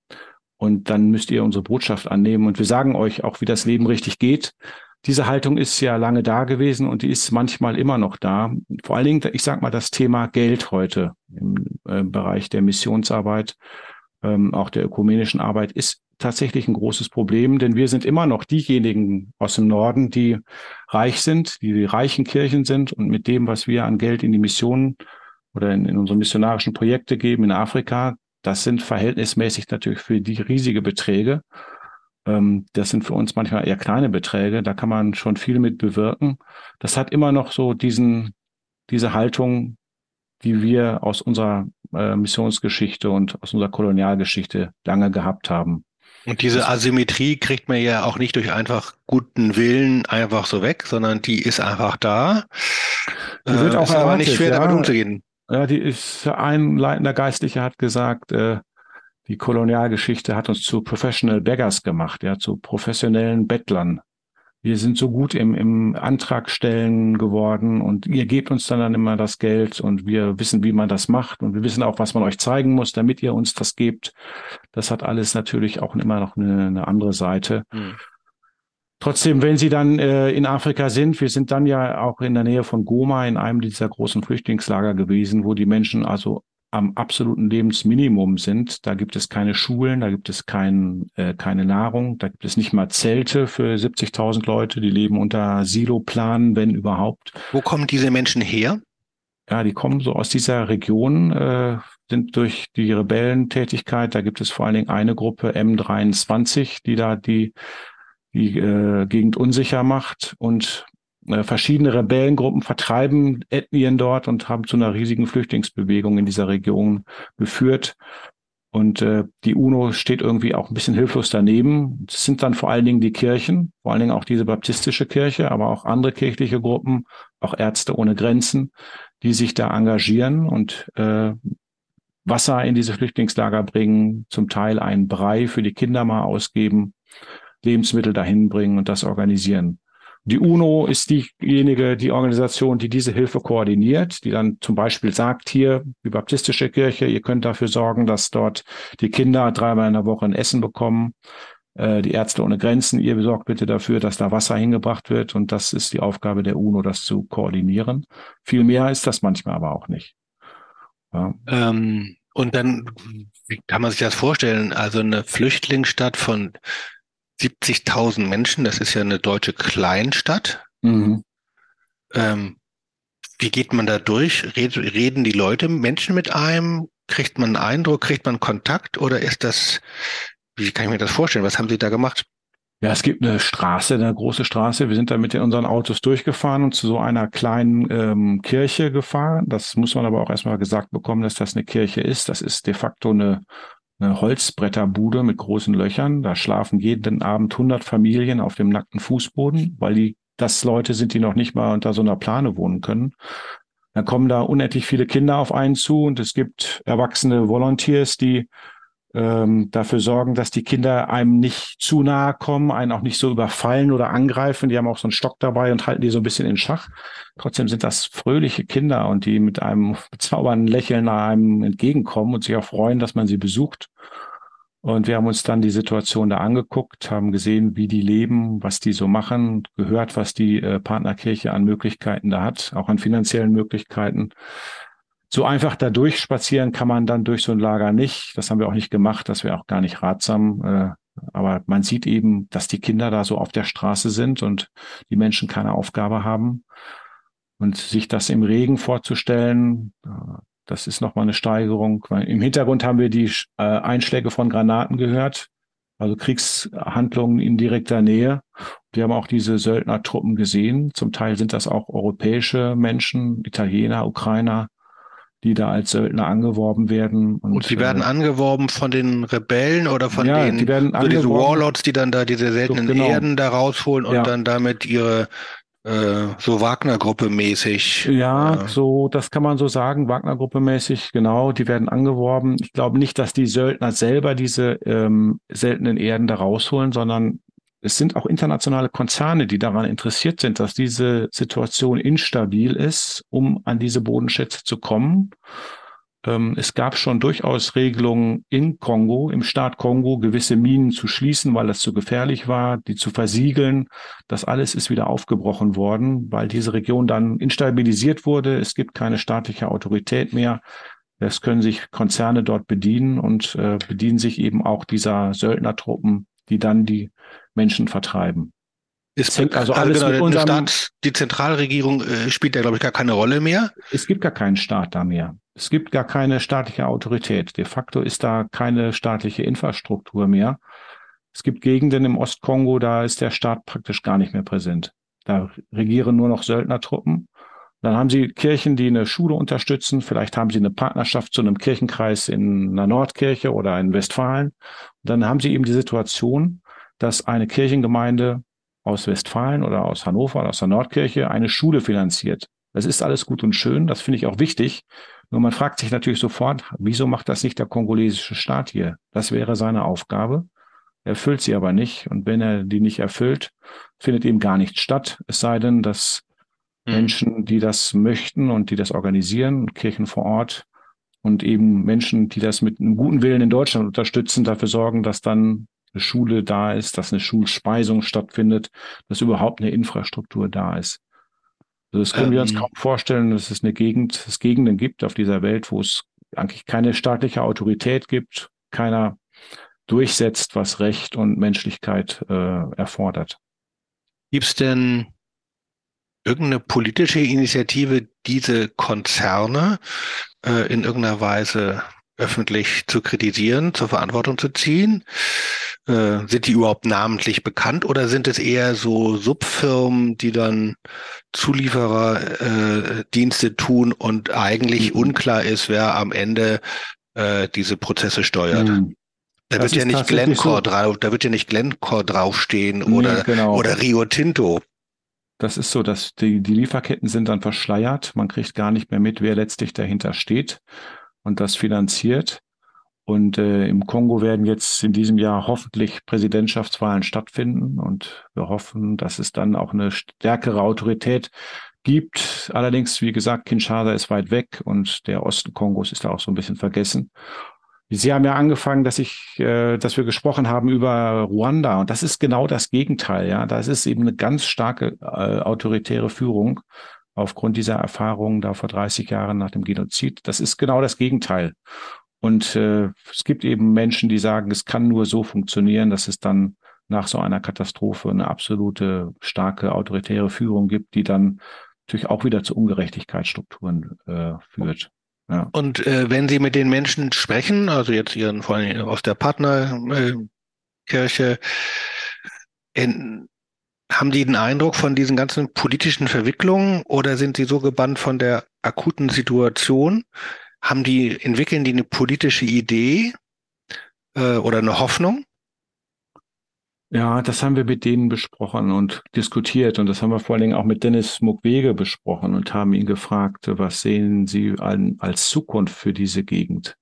und dann müsst ihr unsere Botschaft annehmen. Und wir sagen euch auch, wie das Leben richtig geht. Diese Haltung ist ja lange da gewesen und die ist manchmal immer noch da. Vor allen Dingen, ich sage mal, das Thema Geld heute im äh, Bereich der Missionsarbeit, ähm, auch der ökumenischen Arbeit, ist tatsächlich ein großes Problem, denn wir sind immer noch diejenigen aus dem Norden, die reich sind, die die reichen Kirchen sind und mit dem, was wir an Geld in die Mission oder in, in unsere missionarischen Projekte geben in Afrika, das sind verhältnismäßig natürlich für die riesige Beträge. Ähm, das sind für uns manchmal eher kleine Beträge. Da kann man schon viel mit bewirken. Das hat immer noch so diesen, diese Haltung, die wir aus unserer äh, Missionsgeschichte und aus unserer Kolonialgeschichte lange gehabt haben. Und diese Asymmetrie kriegt man ja auch nicht durch einfach guten Willen einfach so weg, sondern die ist einfach da. Die wird äh, auch ist erwartet, aber nicht schwer ja. damit umzugehen. Ja, die ist, ein leitender Geistlicher hat gesagt, äh, die Kolonialgeschichte hat uns zu Professional Beggars gemacht, ja, zu professionellen Bettlern. Wir sind so gut im, im Antragstellen geworden und ihr gebt uns dann, dann immer das Geld und wir wissen, wie man das macht und wir wissen auch, was man euch zeigen muss, damit ihr uns das gebt. Das hat alles natürlich auch immer noch eine, eine andere Seite. Mhm. Trotzdem, wenn Sie dann äh, in Afrika sind, wir sind dann ja auch in der Nähe von Goma in einem dieser großen Flüchtlingslager gewesen, wo die Menschen also am absoluten Lebensminimum sind. Da gibt es keine Schulen, da gibt es kein, äh, keine Nahrung, da gibt es nicht mal Zelte für 70.000 Leute, die leben unter Siloplanen, wenn überhaupt. Wo kommen diese Menschen her? Ja, die kommen so aus dieser Region, äh, sind durch die Rebellentätigkeit, da gibt es vor allen Dingen eine Gruppe M23, die da die die äh, Gegend unsicher macht und äh, verschiedene Rebellengruppen vertreiben Ethnien dort und haben zu einer riesigen Flüchtlingsbewegung in dieser Region geführt. Und äh, die UNO steht irgendwie auch ein bisschen hilflos daneben. Es sind dann vor allen Dingen die Kirchen, vor allen Dingen auch diese baptistische Kirche, aber auch andere kirchliche Gruppen, auch Ärzte ohne Grenzen, die sich da engagieren und äh, Wasser in diese Flüchtlingslager bringen, zum Teil einen Brei für die Kinder mal ausgeben Lebensmittel dahin bringen und das organisieren. Die UNO ist diejenige, die Organisation, die diese Hilfe koordiniert, die dann zum Beispiel sagt, hier, die baptistische Kirche, ihr könnt dafür sorgen, dass dort die Kinder dreimal in der Woche ein Essen bekommen. Äh, die Ärzte ohne Grenzen, ihr besorgt bitte dafür, dass da Wasser hingebracht wird. Und das ist die Aufgabe der UNO, das zu koordinieren. Viel mehr ist das manchmal aber auch nicht. Ja. Ähm, und dann, wie kann man sich das vorstellen? Also eine Flüchtlingsstadt von 70.000 Menschen, das ist ja eine deutsche Kleinstadt. Mhm. Ähm, wie geht man da durch? Red, reden die Leute, Menschen mit einem? Kriegt man einen Eindruck? Kriegt man Kontakt? Oder ist das, wie kann ich mir das vorstellen? Was haben Sie da gemacht? Ja, es gibt eine Straße, eine große Straße. Wir sind da mit unseren Autos durchgefahren und zu so einer kleinen ähm, Kirche gefahren. Das muss man aber auch erstmal gesagt bekommen, dass das eine Kirche ist. Das ist de facto eine, eine Holzbretterbude mit großen Löchern. Da schlafen jeden Abend 100 Familien auf dem nackten Fußboden, weil die das Leute sind, die noch nicht mal unter so einer Plane wohnen können. Dann kommen da unendlich viele Kinder auf einen zu und es gibt erwachsene Volunteers, die ähm, dafür sorgen, dass die Kinder einem nicht zu nahe kommen, einen auch nicht so überfallen oder angreifen. Die haben auch so einen Stock dabei und halten die so ein bisschen in Schach. Trotzdem sind das fröhliche Kinder und die mit einem bezaubernden Lächeln einem entgegenkommen und sich auch freuen, dass man sie besucht. Und wir haben uns dann die Situation da angeguckt, haben gesehen, wie die leben, was die so machen, gehört, was die äh, Partnerkirche an Möglichkeiten da hat, auch an finanziellen Möglichkeiten. So einfach da durchspazieren kann man dann durch so ein Lager nicht. Das haben wir auch nicht gemacht. Das wäre auch gar nicht ratsam. Äh, aber man sieht eben, dass die Kinder da so auf der Straße sind und die Menschen keine Aufgabe haben. Und sich das im Regen vorzustellen, äh, das ist nochmal eine Steigerung. Im Hintergrund haben wir die äh, Einschläge von Granaten gehört, also Kriegshandlungen in direkter Nähe. Wir haben auch diese Söldnertruppen gesehen. Zum Teil sind das auch europäische Menschen, Italiener, Ukrainer, die da als Söldner angeworben werden. Und, und die werden äh, angeworben von den Rebellen oder von ja, den die werden so diese Warlords, die dann da diese seltenen genau. Erden da rausholen und ja. dann damit ihre äh, so Wagner-Gruppe mäßig. Ja, äh, so, das kann man so sagen, Wagner-Gruppe mäßig, genau, die werden angeworben. Ich glaube nicht, dass die Söldner selber diese ähm, seltenen Erden da rausholen, sondern es sind auch internationale Konzerne, die daran interessiert sind, dass diese Situation instabil ist, um an diese Bodenschätze zu kommen. Ähm, es gab schon durchaus Regelungen in Kongo, im Staat Kongo, gewisse Minen zu schließen, weil das zu gefährlich war, die zu versiegeln. Das alles ist wieder aufgebrochen worden, weil diese Region dann instabilisiert wurde. Es gibt keine staatliche Autorität mehr. Es können sich Konzerne dort bedienen und äh, bedienen sich eben auch dieser Söldnertruppen, die dann die Menschen vertreiben. Es hängt also, also alles genau, mit unserem, Staat, die Zentralregierung äh, spielt da, glaube ich, gar keine Rolle mehr. Es gibt gar keinen Staat da mehr. Es gibt gar keine staatliche Autorität. De facto ist da keine staatliche Infrastruktur mehr. Es gibt Gegenden im Ostkongo, da ist der Staat praktisch gar nicht mehr präsent. Da regieren nur noch Söldnertruppen. Dann haben sie Kirchen, die eine Schule unterstützen. Vielleicht haben sie eine Partnerschaft zu einem Kirchenkreis in einer Nordkirche oder in Westfalen. Und dann haben sie eben die Situation, dass eine Kirchengemeinde aus Westfalen oder aus Hannover oder aus der Nordkirche eine Schule finanziert. Das ist alles gut und schön, das finde ich auch wichtig. Nur man fragt sich natürlich sofort, wieso macht das nicht der kongolesische Staat hier? Das wäre seine Aufgabe. Er erfüllt sie aber nicht. Und wenn er die nicht erfüllt, findet eben gar nichts statt. Es sei denn, dass mhm. Menschen, die das möchten und die das organisieren, Kirchen vor Ort und eben Menschen, die das mit einem guten Willen in Deutschland unterstützen, dafür sorgen, dass dann eine Schule da ist, dass eine Schulspeisung stattfindet, dass überhaupt eine Infrastruktur da ist. Also das können ähm, wir uns ähm. kaum vorstellen, dass es eine Gegend, es Gegenden gibt auf dieser Welt, wo es eigentlich keine staatliche Autorität gibt, keiner durchsetzt, was Recht und Menschlichkeit äh, erfordert. Gibt es denn irgendeine politische Initiative, diese Konzerne äh, in irgendeiner Weise öffentlich zu kritisieren, zur Verantwortung zu ziehen? Äh, sind die überhaupt namentlich bekannt oder sind es eher so Subfirmen, die dann Zuliefererdienste äh, tun und eigentlich mhm. unklar ist, wer am Ende äh, diese Prozesse steuert? Mhm. Da wird ja nicht Glencore so. drauf, da wird ja nicht Glencore draufstehen nee, oder, genau. oder Rio Tinto. Das ist so, dass die, die Lieferketten sind dann verschleiert. Man kriegt gar nicht mehr mit, wer letztlich dahinter steht und das finanziert. Und äh, im Kongo werden jetzt in diesem Jahr hoffentlich Präsidentschaftswahlen stattfinden und wir hoffen, dass es dann auch eine stärkere Autorität gibt. Allerdings, wie gesagt, Kinshasa ist weit weg und der Osten Kongos ist da auch so ein bisschen vergessen. Sie haben ja angefangen, dass ich, äh, dass wir gesprochen haben über Ruanda und das ist genau das Gegenteil. Ja, das ist eben eine ganz starke äh, autoritäre Führung aufgrund dieser Erfahrungen da vor 30 Jahren nach dem Genozid. Das ist genau das Gegenteil. Und äh, es gibt eben Menschen, die sagen, es kann nur so funktionieren, dass es dann nach so einer Katastrophe eine absolute starke autoritäre Führung gibt, die dann natürlich auch wieder zu Ungerechtigkeitsstrukturen äh, führt. Ja. Und äh, wenn Sie mit den Menschen sprechen, also jetzt Ihren vor allem aus der Partnerkirche, In, haben die den Eindruck von diesen ganzen politischen Verwicklungen oder sind sie so gebannt von der akuten Situation? Haben die, entwickeln die eine politische Idee äh, oder eine Hoffnung? Ja, das haben wir mit denen besprochen und diskutiert und das haben wir vor allen Dingen auch mit Dennis Mukwege besprochen und haben ihn gefragt, was sehen Sie als Zukunft für diese Gegend?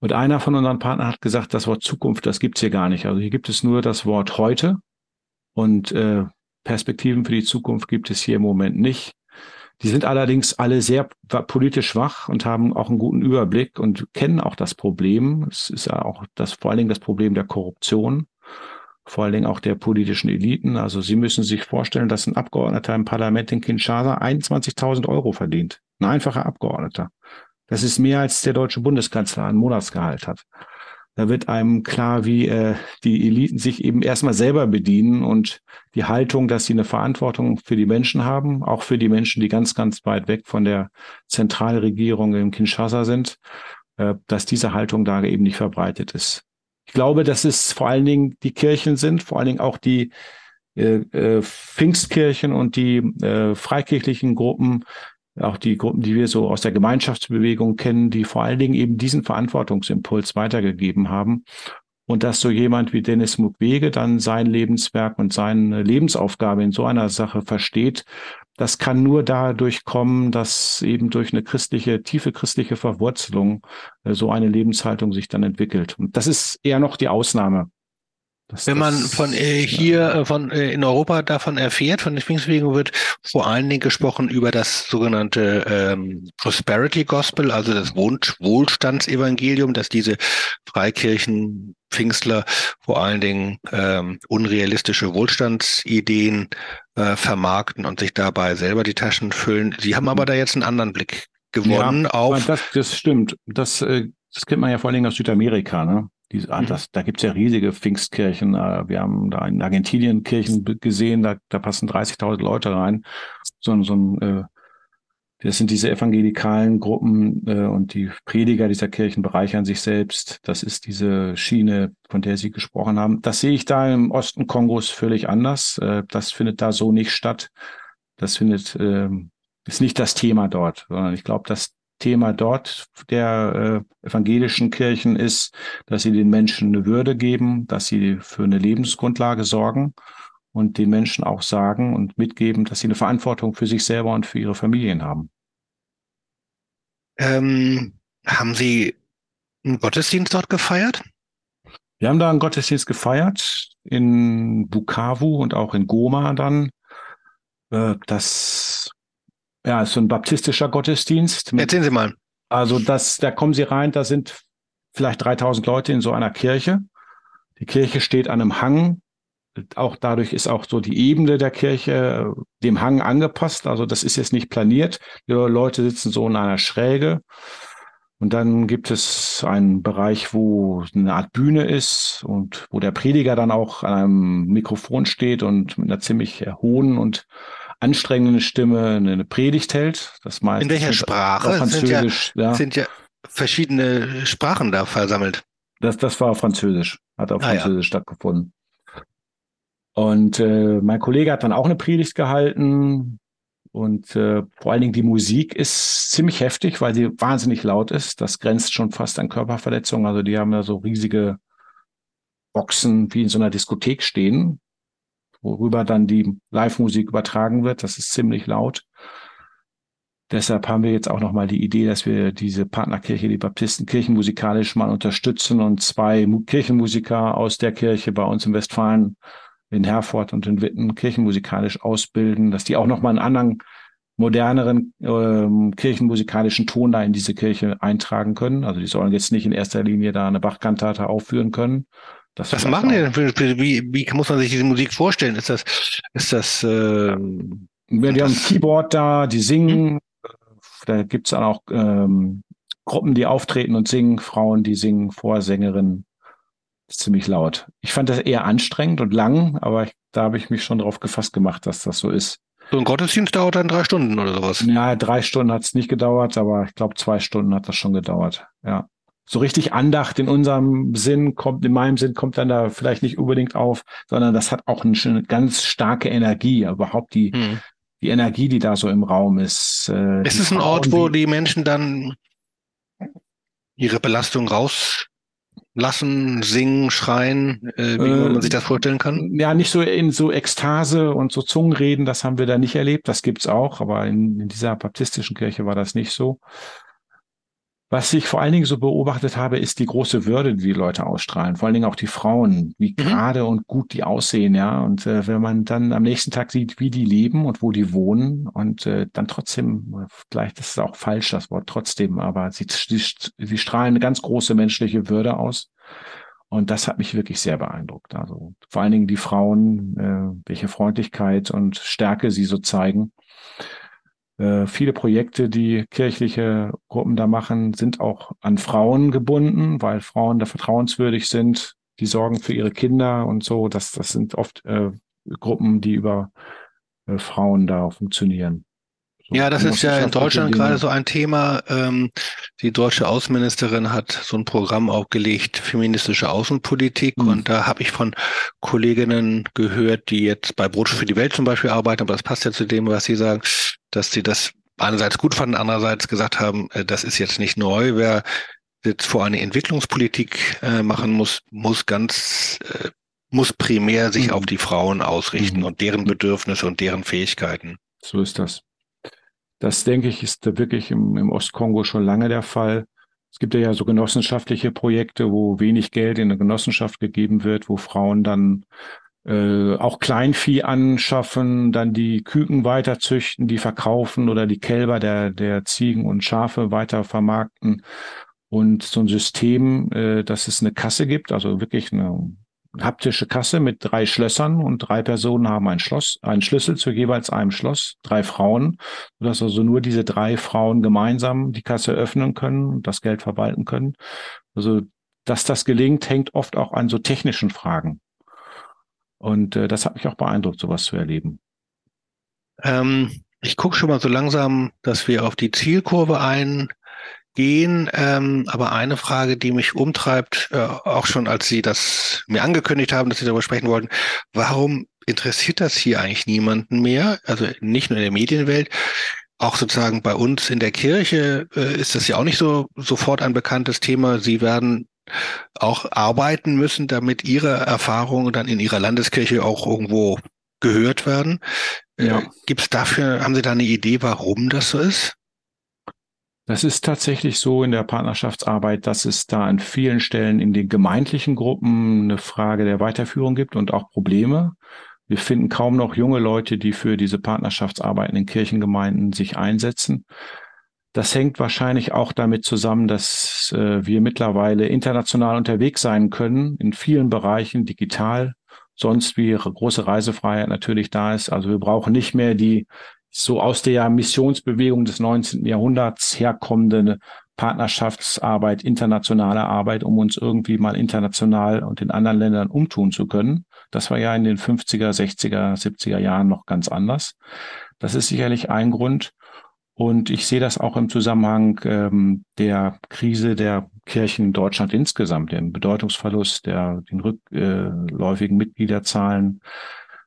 Und einer von unseren Partnern hat gesagt, das Wort Zukunft, das gibt's hier gar nicht. Also hier gibt es nur das Wort heute und äh, Perspektiven für die Zukunft gibt es hier im Moment nicht. Die sind allerdings alle sehr politisch wach und haben auch einen guten Überblick und kennen auch das Problem. Es ist ja auch das, vor allen Dingen das Problem der Korruption vor allen Dingen auch der politischen Eliten. Also Sie müssen sich vorstellen, dass ein Abgeordneter im Parlament in Kinshasa 21.000 Euro verdient. Ein einfacher Abgeordneter. Das ist mehr als der deutsche Bundeskanzler ein Monatsgehalt hat. Da wird einem klar, wie äh, die Eliten sich eben erstmal selber bedienen und die Haltung, dass sie eine Verantwortung für die Menschen haben, auch für die Menschen, die ganz, ganz weit weg von der Zentralregierung in Kinshasa sind, äh, dass diese Haltung da eben nicht verbreitet ist. Ich glaube, dass es vor allen Dingen die Kirchen sind, vor allen Dingen auch die äh, äh, Pfingstkirchen und die äh, freikirchlichen Gruppen, auch die Gruppen, die wir so aus der Gemeinschaftsbewegung kennen, die vor allen Dingen eben diesen Verantwortungsimpuls weitergegeben haben. Und dass so jemand wie Dennis Mukwege dann sein Lebenswerk und seine Lebensaufgabe in so einer Sache versteht, das kann nur dadurch kommen, dass eben durch eine christliche, tiefe christliche Verwurzelung äh, so eine Lebenshaltung sich dann entwickelt. Und das ist eher noch die Ausnahme. Das, Wenn man von äh, hier äh, von äh, in Europa davon erfährt, von der Pfingstbewegung wird vor allen Dingen gesprochen über das sogenannte ähm, Prosperity Gospel, also das Wohl Wohlstandsevangelium, dass diese Freikirchen Pfingstler vor allen Dingen ähm, unrealistische Wohlstandsideen äh, vermarkten und sich dabei selber die Taschen füllen. Sie haben aber da jetzt einen anderen Blick gewonnen ja, auf. Das, das stimmt. Das, äh, das kennt man ja vor allen Dingen aus Südamerika. Ne? Die, ah, mhm. das, da gibt's ja riesige Pfingstkirchen. Äh, wir haben da in Argentinien Kirchen gesehen, da, da passen 30.000 Leute rein. So, so ein, äh, das sind diese evangelikalen Gruppen äh, und die Prediger dieser Kirchen bereichern sich selbst. Das ist diese Schiene, von der Sie gesprochen haben. Das sehe ich da im Osten Kongos völlig anders. Äh, das findet da so nicht statt. Das findet, äh, ist nicht das Thema dort, sondern ich glaube, dass Thema dort der äh, evangelischen Kirchen ist, dass sie den Menschen eine Würde geben, dass sie für eine Lebensgrundlage sorgen und den Menschen auch sagen und mitgeben, dass sie eine Verantwortung für sich selber und für ihre Familien haben. Ähm, haben Sie einen Gottesdienst dort gefeiert? Wir haben da einen Gottesdienst gefeiert in Bukavu und auch in Goma dann. Äh, das ja, ist so ein baptistischer Gottesdienst. Erzählen Sie mal. Also das, da kommen Sie rein, da sind vielleicht 3000 Leute in so einer Kirche. Die Kirche steht an einem Hang. Auch dadurch ist auch so die Ebene der Kirche äh, dem Hang angepasst. Also das ist jetzt nicht planiert. Die Leute sitzen so in einer Schräge. Und dann gibt es einen Bereich, wo eine Art Bühne ist und wo der Prediger dann auch an einem Mikrofon steht und mit einer ziemlich hohen und anstrengende Stimme eine Predigt hält. Das meist In welcher Sprache? Französisch, sind ja, ja. sind ja verschiedene Sprachen da versammelt. Das, das war Französisch, hat auf ah, Französisch ja. stattgefunden. Und äh, mein Kollege hat dann auch eine Predigt gehalten. Und äh, vor allen Dingen die Musik ist ziemlich heftig, weil sie wahnsinnig laut ist. Das grenzt schon fast an Körperverletzung. Also die haben da so riesige Boxen wie in so einer Diskothek stehen worüber dann die Live-Musik übertragen wird. Das ist ziemlich laut. Deshalb haben wir jetzt auch nochmal die Idee, dass wir diese Partnerkirche, die Baptisten, kirchenmusikalisch mal unterstützen und zwei Kirchenmusiker aus der Kirche bei uns in Westfalen, in Herford und in Witten, kirchenmusikalisch ausbilden, dass die auch nochmal einen anderen, moderneren ähm, kirchenmusikalischen Ton da in diese Kirche eintragen können. Also die sollen jetzt nicht in erster Linie da eine Bachkantate aufführen können, das Was machen die denn? Für, für, wie, wie muss man sich diese Musik vorstellen? Ist das, ist das, äh, ja, die das haben ein Keyboard da, die singen. Hm? Da gibt's dann auch ähm, Gruppen, die auftreten und singen, Frauen, die singen, Vorsängerinnen. Ist ziemlich laut. Ich fand das eher anstrengend und lang, aber ich, da habe ich mich schon drauf gefasst gemacht, dass das so ist. So ein Gottesdienst dauert dann drei Stunden oder sowas? Ja, drei Stunden hat es nicht gedauert, aber ich glaube, zwei Stunden hat das schon gedauert. Ja. So richtig Andacht in unserem Sinn kommt, in meinem Sinn kommt dann da vielleicht nicht unbedingt auf, sondern das hat auch eine ganz starke Energie, überhaupt die, hm. die Energie, die da so im Raum ist. Äh, ist es ein Ort, wo die Menschen dann ihre Belastung raus lassen, singen, schreien, äh, wie äh, man sich das vorstellen kann? Ja, nicht so in so Ekstase und so Zungenreden, das haben wir da nicht erlebt. Das gibt's auch, aber in, in dieser baptistischen Kirche war das nicht so. Was ich vor allen Dingen so beobachtet habe, ist die große Würde, die die Leute ausstrahlen. Vor allen Dingen auch die Frauen, wie mhm. gerade und gut die aussehen, ja. Und äh, wenn man dann am nächsten Tag sieht, wie die leben und wo die wohnen und äh, dann trotzdem, vielleicht ist es auch falsch, das Wort trotzdem, aber sie, sie, sie strahlen eine ganz große menschliche Würde aus. Und das hat mich wirklich sehr beeindruckt. Also vor allen Dingen die Frauen, äh, welche Freundlichkeit und Stärke sie so zeigen. Äh, viele Projekte, die kirchliche Gruppen da machen, sind auch an Frauen gebunden, weil Frauen da vertrauenswürdig sind. Die sorgen für ihre Kinder und so. Das, das sind oft äh, Gruppen, die über äh, Frauen da funktionieren. So ja, das ist ja in Deutschland gerade so ein Thema. Ähm, die deutsche Außenministerin hat so ein Programm aufgelegt, feministische Außenpolitik. Mhm. Und da habe ich von Kolleginnen gehört, die jetzt bei Brot für die Welt zum Beispiel arbeiten, aber das passt ja zu dem, was Sie sagen, dass sie das einerseits gut fanden, andererseits gesagt haben, äh, das ist jetzt nicht neu. Wer jetzt vor eine Entwicklungspolitik äh, machen muss, muss ganz, äh, muss primär sich mhm. auf die Frauen ausrichten mhm. und deren Bedürfnisse und deren Fähigkeiten. So ist das. Das, denke ich, ist wirklich im, im Ostkongo schon lange der Fall. Es gibt ja so genossenschaftliche Projekte, wo wenig Geld in eine Genossenschaft gegeben wird, wo Frauen dann äh, auch Kleinvieh anschaffen, dann die Küken weiterzüchten, die verkaufen oder die Kälber der, der Ziegen und Schafe weiter vermarkten. Und so ein System, äh, dass es eine Kasse gibt, also wirklich eine haptische Kasse mit drei Schlössern und drei Personen haben ein Schloss, einen Schlüssel zu jeweils einem Schloss, drei Frauen, sodass also nur diese drei Frauen gemeinsam die Kasse öffnen können und das Geld verwalten können. Also, dass das gelingt, hängt oft auch an so technischen Fragen. Und äh, das hat mich auch beeindruckt, sowas zu erleben. Ähm, ich gucke schon mal so langsam, dass wir auf die Zielkurve eingehen. Ähm, aber eine Frage, die mich umtreibt, äh, auch schon als Sie das mir angekündigt haben, dass Sie darüber sprechen wollten, warum interessiert das hier eigentlich niemanden mehr? Also nicht nur in der Medienwelt, auch sozusagen bei uns in der Kirche äh, ist das ja auch nicht so sofort ein bekanntes Thema. Sie werden auch arbeiten müssen, damit ihre Erfahrungen dann in ihrer Landeskirche auch irgendwo gehört werden. Äh, ja. Gibt es dafür, haben Sie da eine Idee, warum das so ist? Das ist tatsächlich so in der Partnerschaftsarbeit, dass es da an vielen Stellen in den gemeindlichen Gruppen eine Frage der Weiterführung gibt und auch Probleme. Wir finden kaum noch junge Leute, die für diese Partnerschaftsarbeiten in Kirchengemeinden sich einsetzen. Das hängt wahrscheinlich auch damit zusammen, dass äh, wir mittlerweile international unterwegs sein können, in vielen Bereichen digital, sonst wie große Reisefreiheit natürlich da ist. Also wir brauchen nicht mehr die so aus der Missionsbewegung des 19. Jahrhunderts herkommende Partnerschaftsarbeit, internationale Arbeit, um uns irgendwie mal international und in anderen Ländern umtun zu können. Das war ja in den 50er, 60er, 70er Jahren noch ganz anders. Das ist sicherlich ein Grund. Und ich sehe das auch im Zusammenhang ähm, der Krise der Kirchen in Deutschland insgesamt, dem Bedeutungsverlust, der, den rückläufigen Mitgliederzahlen,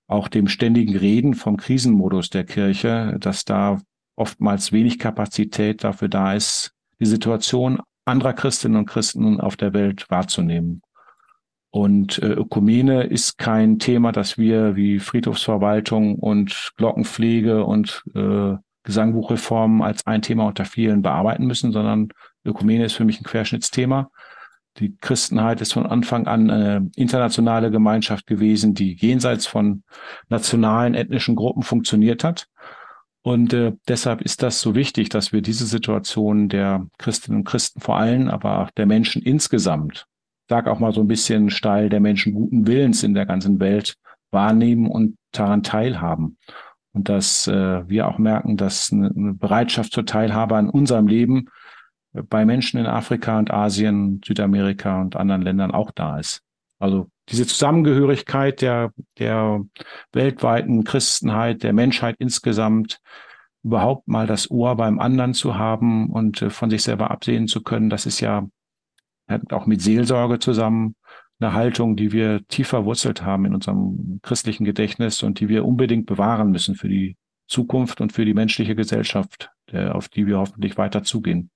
auch dem ständigen Reden vom Krisenmodus der Kirche, dass da oftmals wenig Kapazität dafür da ist, die Situation anderer Christinnen und Christen auf der Welt wahrzunehmen. Und äh, Ökumene ist kein Thema, das wir wie Friedhofsverwaltung und Glockenpflege und äh, Gesangbuchreformen als ein Thema unter vielen bearbeiten müssen, sondern Ökumene ist für mich ein Querschnittsthema. Die Christenheit ist von Anfang an eine internationale Gemeinschaft gewesen, die jenseits von nationalen, ethnischen Gruppen funktioniert hat. Und äh, deshalb ist das so wichtig, dass wir diese Situation der Christinnen und Christen vor allem, aber auch der Menschen insgesamt, sag auch mal so ein bisschen steil, der Menschen guten Willens in der ganzen Welt wahrnehmen und daran teilhaben und dass äh, wir auch merken, dass eine, eine Bereitschaft zur Teilhabe an unserem Leben bei Menschen in Afrika und Asien, Südamerika und anderen Ländern auch da ist. Also diese Zusammengehörigkeit der, der weltweiten Christenheit, der Menschheit insgesamt, überhaupt mal das Ohr beim anderen zu haben und äh, von sich selber absehen zu können, das ist ja hängt auch mit Seelsorge zusammen. Eine Haltung, die wir tief verwurzelt haben in unserem christlichen Gedächtnis und die wir unbedingt bewahren müssen für die Zukunft und für die menschliche Gesellschaft, auf die wir hoffentlich weiter zugehen.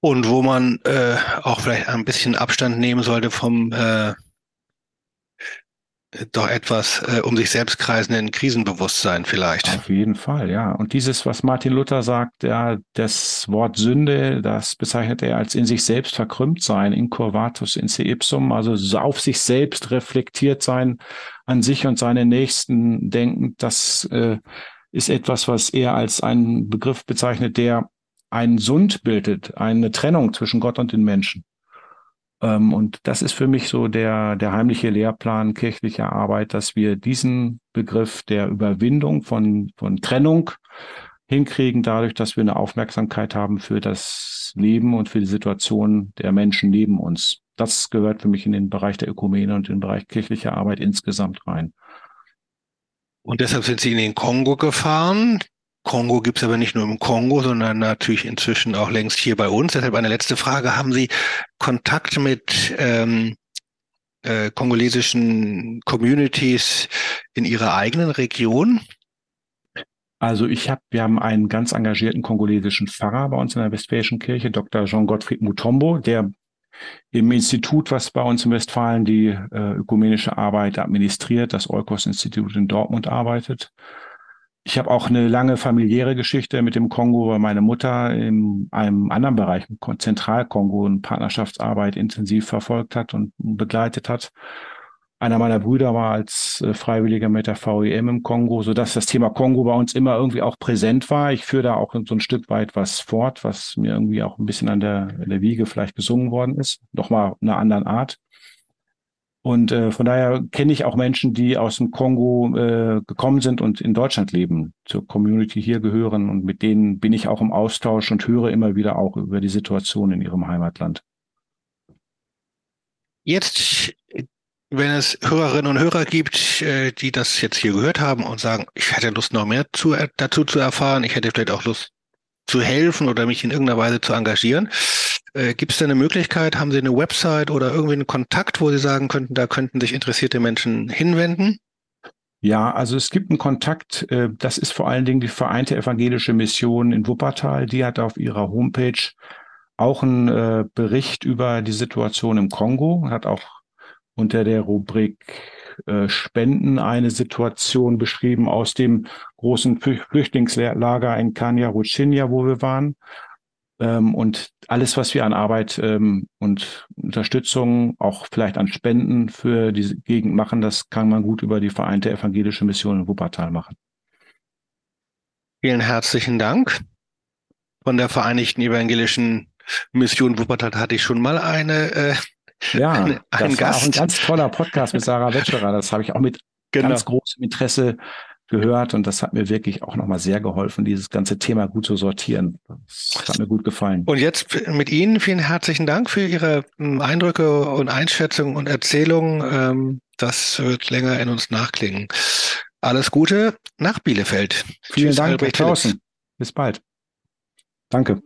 Und wo man äh, auch vielleicht ein bisschen Abstand nehmen sollte vom äh, doch etwas äh, um sich selbst kreisenden Krisenbewusstsein vielleicht. Auf jeden Fall, ja. Und dieses, was Martin Luther sagt, ja, das Wort Sünde, das bezeichnet er als in sich selbst verkrümmt sein, incurvatus in se ipsum, also auf sich selbst reflektiert sein, an sich und seine Nächsten denkend, das äh, ist etwas, was er als einen Begriff bezeichnet, der einen Sund bildet, eine Trennung zwischen Gott und den Menschen. Ähm, und das ist für mich so der, der heimliche Lehrplan kirchlicher Arbeit, dass wir diesen Begriff der Überwindung von, von Trennung hinkriegen, dadurch, dass wir eine Aufmerksamkeit haben für das Leben und für die Situation der Menschen neben uns. Das gehört für mich in den Bereich der Ökumene und den Bereich kirchlicher Arbeit insgesamt rein. Und deshalb sind Sie in den Kongo gefahren. Kongo gibt es aber nicht nur im Kongo, sondern natürlich inzwischen auch längst hier bei uns. Deshalb eine letzte Frage. Haben Sie Kontakt mit ähm, äh, kongolesischen Communities in Ihrer eigenen Region? Also ich habe, wir haben einen ganz engagierten kongolesischen Pfarrer bei uns in der Westfälischen Kirche, Dr. Jean-Gottfried Mutombo, der im Institut, was bei uns in Westfalen die äh, ökumenische Arbeit administriert, das Eukos-Institut in Dortmund arbeitet. Ich habe auch eine lange familiäre Geschichte mit dem Kongo, weil meine Mutter in einem anderen Bereich, Zentralkongo, eine Partnerschaftsarbeit intensiv verfolgt hat und begleitet hat. Einer meiner Brüder war als äh, Freiwilliger mit der VEM im Kongo, so dass das Thema Kongo bei uns immer irgendwie auch präsent war. Ich führe da auch so ein Stück weit was fort, was mir irgendwie auch ein bisschen an der, an der Wiege vielleicht gesungen worden ist. Nochmal einer anderen Art. Und äh, von daher kenne ich auch Menschen, die aus dem Kongo äh, gekommen sind und in Deutschland leben, zur Community hier gehören. Und mit denen bin ich auch im Austausch und höre immer wieder auch über die Situation in ihrem Heimatland. Jetzt, wenn es Hörerinnen und Hörer gibt, äh, die das jetzt hier gehört haben und sagen, ich hätte Lust noch mehr zu, dazu zu erfahren, ich hätte vielleicht auch Lust zu helfen oder mich in irgendeiner Weise zu engagieren. Äh, Gibt es da eine Möglichkeit? Haben Sie eine Website oder irgendwie einen Kontakt, wo Sie sagen könnten, da könnten sich interessierte Menschen hinwenden? Ja, also es gibt einen Kontakt, äh, das ist vor allen Dingen die Vereinte Evangelische Mission in Wuppertal. Die hat auf ihrer Homepage auch einen äh, Bericht über die Situation im Kongo, hat auch unter der Rubrik Spenden eine Situation beschrieben aus dem großen Flüchtlingslager in Kanya Ruchinia, wo wir waren. Ähm, und alles, was wir an Arbeit ähm, und Unterstützung, auch vielleicht an Spenden für diese Gegend machen, das kann man gut über die Vereinte Evangelische Mission in Wuppertal machen. Vielen herzlichen Dank. Von der Vereinigten Evangelischen Mission Wuppertal hatte ich schon mal eine äh, ja, ein, ein das Gast. war auch ein ganz toller Podcast mit Sarah Wetscherer. Das habe ich auch mit genau. ganz großem Interesse gehört und das hat mir wirklich auch nochmal sehr geholfen, dieses ganze Thema gut zu sortieren. Das hat mir gut gefallen. Und jetzt mit Ihnen vielen herzlichen Dank für Ihre hm, Eindrücke und Einschätzungen und Erzählungen. Ähm, das wird länger in uns nachklingen. Alles Gute nach Bielefeld. Vielen Tschüss, Dank, Albrecht Bis bald. Danke.